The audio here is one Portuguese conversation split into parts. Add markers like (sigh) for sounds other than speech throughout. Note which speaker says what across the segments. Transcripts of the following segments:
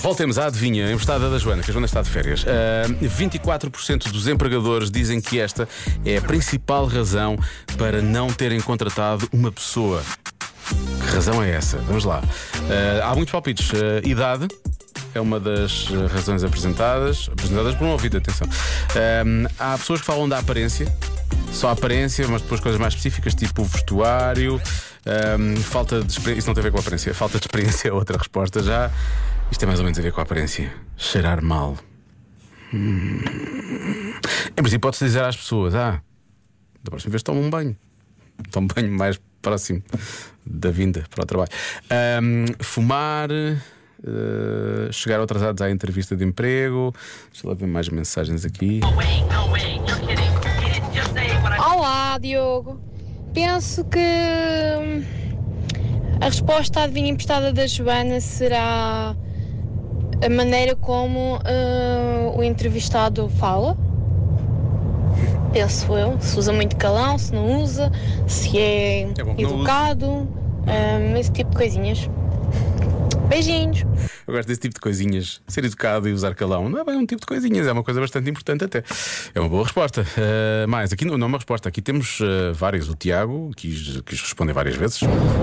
Speaker 1: Voltemos à adivinha emprestada da Joana, que a Joana está de férias. Uh, 24% dos empregadores dizem que esta é a principal razão para não terem contratado uma pessoa. Que razão é essa? Vamos lá. Uh, há muitos palpites. Uh, idade. É uma das razões apresentadas, apresentadas por um ouvido, atenção. Uh, há pessoas que falam da aparência, só a aparência, mas depois coisas mais específicas, tipo o vestuário, um, falta de experiência. Isso não tem a ver com a aparência, falta de experiência é outra resposta já. Isto tem mais ou menos a ver com a aparência. Cheirar mal. Hum. Em princípio, pode-se dizer às pessoas: ah, da próxima vez toma um banho. Toma um banho mais próximo da vinda para o trabalho. Um, fumar. Uh, chegar atrasados à entrevista de emprego. Deixa lá ver mais mensagens aqui.
Speaker 2: Olá, Diogo. Penso que hum, a resposta à adivinha emprestada da Joana será a maneira como uh, o entrevistado fala. Penso eu. Se usa muito calão, se não usa, se é,
Speaker 1: É
Speaker 2: educado, hum, esse tipo de coisinhas. Beijinhos.
Speaker 1: Eu gosto desse tipo de coisinhas. Ser educado e usar calão não é bem um tipo de coisinhas, é uma coisa bastante importante até. É uma boa resposta. Uh, mais, aqui não, não é uma resposta, aqui temos uh, vários. O Tiago quis, quis responder várias vezes.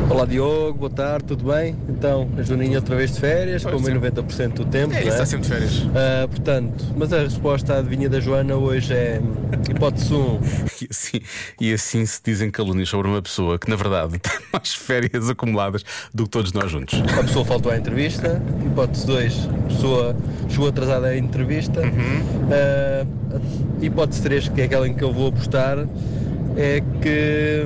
Speaker 3: Olá Diogo, boa tarde, tudo bem? Então, a Joaninha outra vez de férias,
Speaker 1: Pois,
Speaker 3: como em
Speaker 1: sim.
Speaker 3: 90% do tempo,
Speaker 1: É, isso está sempre de férias.
Speaker 3: Ah, portanto, mas a resposta à adivinha da Joana hoje é hum, hipótese 1, (laughs)
Speaker 1: E assim, e assim se dizem calúnias sobre uma pessoa que, na verdade, (laughs) tem mais férias acumuladas do que todos nós juntos.
Speaker 3: a pessoa faltou à entrevista. Hipótese 2, a pessoa chegou atrasada à entrevista. Ah, a hipótese 3, que é aquela em que eu vou apostar, é que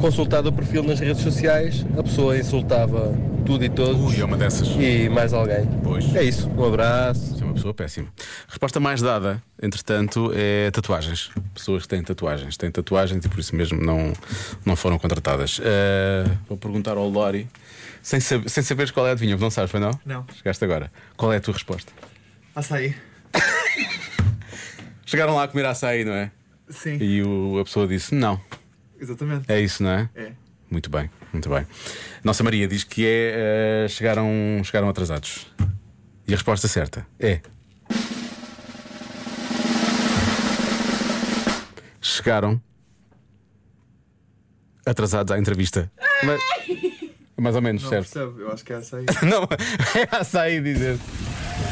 Speaker 3: consultado o perfil nas redes sociais, a pessoa insultava tudo e todos
Speaker 1: Ui, é uma dessas.
Speaker 3: e mais alguém.
Speaker 1: Pois.
Speaker 3: É isso, um abraço.
Speaker 1: Isso é uma pessoa péssima. Resposta mais dada, entretanto, é tatuagens. Pessoas que têm tatuagens. Têm tatuagens e por isso mesmo não, não foram contratadas. Uh, vou perguntar ao Lori, sem, sab sem saberes qual é a adivinha, não sabes, foi não?
Speaker 4: Não.
Speaker 1: Chegaste agora. Qual é a tua resposta?
Speaker 4: Açaí. (laughs)
Speaker 1: Chegaram lá a comer açaí, não é?
Speaker 4: Sim,
Speaker 1: E o- a pessoa disse: não.
Speaker 4: exatamente.
Speaker 1: É isso, não é?
Speaker 4: É.
Speaker 1: Muito bem, muito bem. Nossa Maria diz que é eh, chegaram, chegaram atrasados. E a resposta certa é. Chegaram atrasados à entrevista. Mas, mais ou menos,
Speaker 4: Não
Speaker 1: certo?
Speaker 4: percebo, eu acho que é açaí. (laughs)
Speaker 1: Não, é açaí dizer.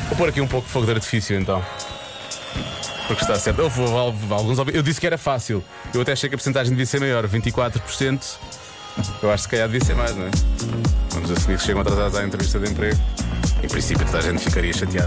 Speaker 1: Vou pôr aqui um pouco de fogo de artifício então. Porque está certo. Houve, houve alguns. Eu disse que era fácil. Eu até achei que a porcentagem devia ser maior, 24%. Eu acho que se calhar devia ser mais, não é? Vamos assumir que chegam atrasados à entrevista de emprego. Em princípio, toda a gente ficaria chateada.